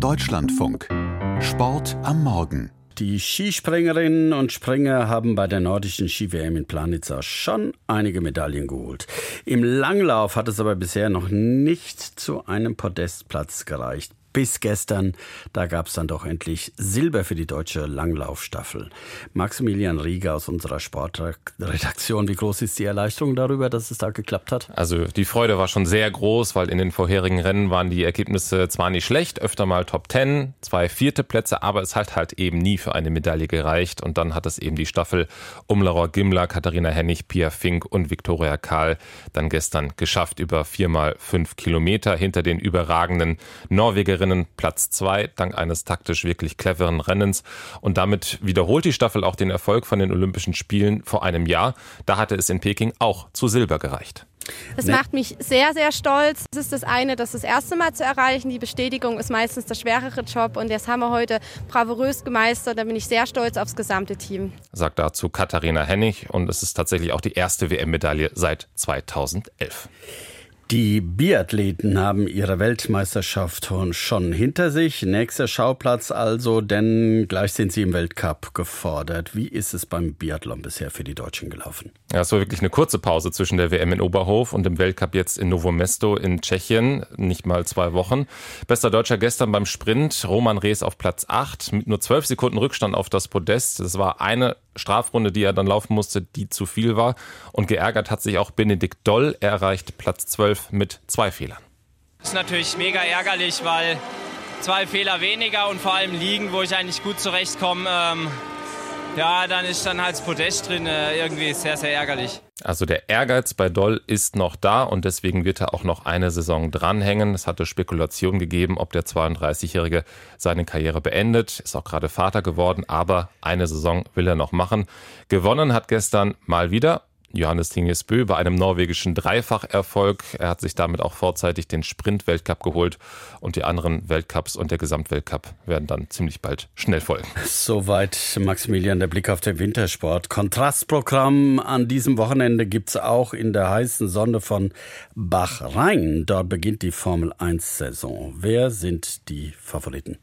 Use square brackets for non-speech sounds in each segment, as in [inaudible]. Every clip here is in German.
Deutschlandfunk. Sport am Morgen. Die Skispringerinnen und Springer haben bei der nordischen Ski-WM in Planitza schon einige Medaillen geholt. Im Langlauf hat es aber bisher noch nicht zu einem Podestplatz gereicht bis gestern. Da gab es dann doch endlich Silber für die deutsche Langlaufstaffel. Maximilian Rieger aus unserer Sportredaktion, wie groß ist die Erleichterung darüber, dass es da geklappt hat? Also die Freude war schon sehr groß, weil in den vorherigen Rennen waren die Ergebnisse zwar nicht schlecht, öfter mal Top 10, zwei vierte Plätze, aber es hat halt eben nie für eine Medaille gereicht. Und dann hat es eben die Staffel um Laura Gimler, Katharina Hennig, Pia Fink und Viktoria Kahl dann gestern geschafft über viermal fünf Kilometer hinter den überragenden Norwegerinnen Norwegerinnen Platz zwei dank eines taktisch wirklich cleveren Rennens. Und damit wiederholt die Staffel auch den Erfolg von den Olympischen Spielen vor einem Jahr. Da hatte es in Peking auch zu Silber gereicht. Das ne? macht mich sehr, sehr stolz. Das ist das eine, das das erste Mal zu erreichen. Die Bestätigung ist meistens der schwerere Job und das haben wir heute bravourös gemeistert. Da bin ich sehr stolz aufs gesamte Team. Sagt dazu Katharina Hennig und es ist tatsächlich auch die erste WM-Medaille seit 2011. Die Biathleten haben ihre Weltmeisterschaft schon hinter sich. Nächster Schauplatz also, denn gleich sind sie im Weltcup gefordert. Wie ist es beim Biathlon bisher für die Deutschen gelaufen? Ja, es war wirklich eine kurze Pause zwischen der WM in Oberhof und dem Weltcup jetzt in Novo Mesto in Tschechien. Nicht mal zwei Wochen. Bester Deutscher gestern beim Sprint. Roman Rees auf Platz 8 mit nur 12 Sekunden Rückstand auf das Podest. Das war eine Strafrunde, die er dann laufen musste, die zu viel war. Und geärgert hat sich auch Benedikt Doll. Er erreicht Platz 12 mit zwei Fehlern. Das ist natürlich mega ärgerlich, weil zwei Fehler weniger und vor allem liegen, wo ich eigentlich gut zurechtkomme. Ähm, ja, dann ist dann halt das Podest drin. Äh, irgendwie sehr, sehr ärgerlich. Also der Ehrgeiz bei Doll ist noch da und deswegen wird er auch noch eine Saison dranhängen. Es hatte Spekulationen gegeben, ob der 32-Jährige seine Karriere beendet. Ist auch gerade Vater geworden, aber eine Saison will er noch machen. Gewonnen hat gestern mal wieder Johannes Tingesbø bei einem norwegischen Dreifacherfolg. Er hat sich damit auch vorzeitig den Sprint-Weltcup geholt und die anderen Weltcups und der Gesamtweltcup werden dann ziemlich bald schnell folgen. Soweit Maximilian der Blick auf den Wintersport. Kontrastprogramm an diesem Wochenende gibt es auch in der heißen Sonne von Bachrhein. Dort beginnt die Formel 1-Saison. Wer sind die Favoriten?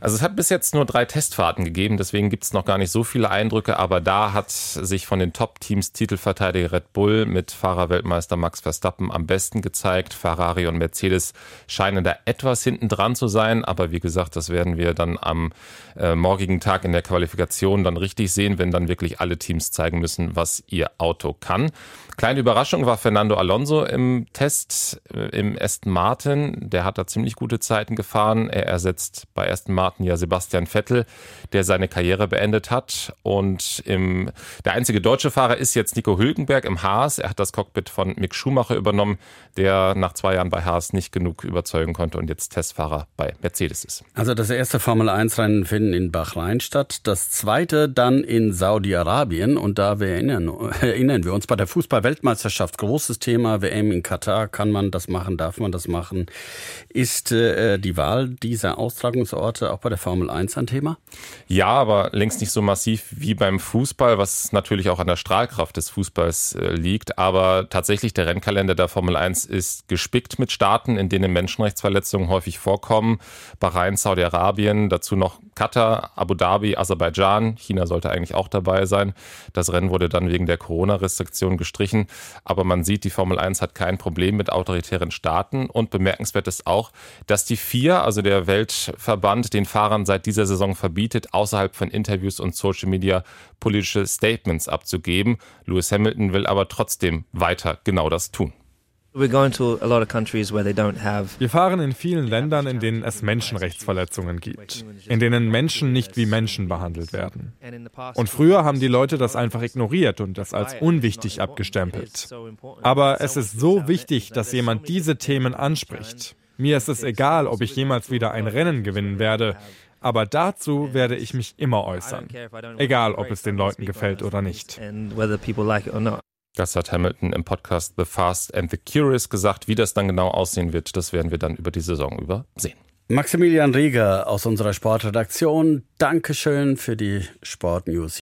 Also es hat bis jetzt nur drei Testfahrten gegeben, deswegen gibt es noch gar nicht so viele Eindrücke, aber da hat sich von den Top-Teams Titelverteidiger Red Bull mit Fahrerweltmeister Max Verstappen am besten gezeigt. Ferrari und Mercedes scheinen da etwas hinten dran zu sein, aber wie gesagt, das werden wir dann am äh, morgigen Tag in der Qualifikation dann richtig sehen, wenn dann wirklich alle Teams zeigen müssen, was ihr Auto kann. Kleine Überraschung war Fernando Alonso im Test äh, im Aston Martin. Der hat da ziemlich gute Zeiten gefahren. Er ersetzt bei Aston Martin ja Sebastian Vettel, der seine Karriere beendet hat. Und im, der einzige deutsche Fahrer ist jetzt Nico Hülkenberg im Haas. Er hat das Cockpit von Mick Schumacher übernommen, der nach zwei Jahren bei Haas nicht genug überzeugen konnte und jetzt Testfahrer bei Mercedes ist. Also das erste Formel 1 Rennen finden in Bahrain statt, das zweite dann in Saudi-Arabien und da wir erinnern, [laughs] erinnern wir uns bei der Fußball Weltmeisterschaft, großes Thema, WM in Katar, kann man das machen, darf man das machen? Ist äh, die Wahl dieser Austragungsorte auch bei der Formel 1 ein Thema? Ja, aber längst nicht so massiv wie beim Fußball, was natürlich auch an der Strahlkraft des Fußballs äh, liegt. Aber tatsächlich, der Rennkalender der Formel 1 ist gespickt mit Staaten, in denen Menschenrechtsverletzungen häufig vorkommen. Bahrain, Saudi-Arabien, dazu noch Katar, Abu Dhabi, Aserbaidschan. China sollte eigentlich auch dabei sein. Das Rennen wurde dann wegen der Corona-Restriktion gestrichen. Aber man sieht, die Formel 1 hat kein Problem mit autoritären Staaten. Und bemerkenswert ist auch, dass die FIA, also der Weltverband, den Fahrern seit dieser Saison verbietet, außerhalb von Interviews und Social Media politische Statements abzugeben. Lewis Hamilton will aber trotzdem weiter genau das tun. Wir fahren in vielen Ländern, in denen es Menschenrechtsverletzungen gibt, in denen Menschen nicht wie Menschen behandelt werden. Und früher haben die Leute das einfach ignoriert und das als unwichtig abgestempelt. Aber es ist so wichtig, dass jemand diese Themen anspricht. Mir ist es egal, ob ich jemals wieder ein Rennen gewinnen werde, aber dazu werde ich mich immer äußern. Egal, ob es den Leuten gefällt oder nicht. Das hat Hamilton im Podcast The Fast and the Curious gesagt. Wie das dann genau aussehen wird, das werden wir dann über die Saison über sehen. Maximilian Rieger aus unserer Sportredaktion, Dankeschön für die Sportnews.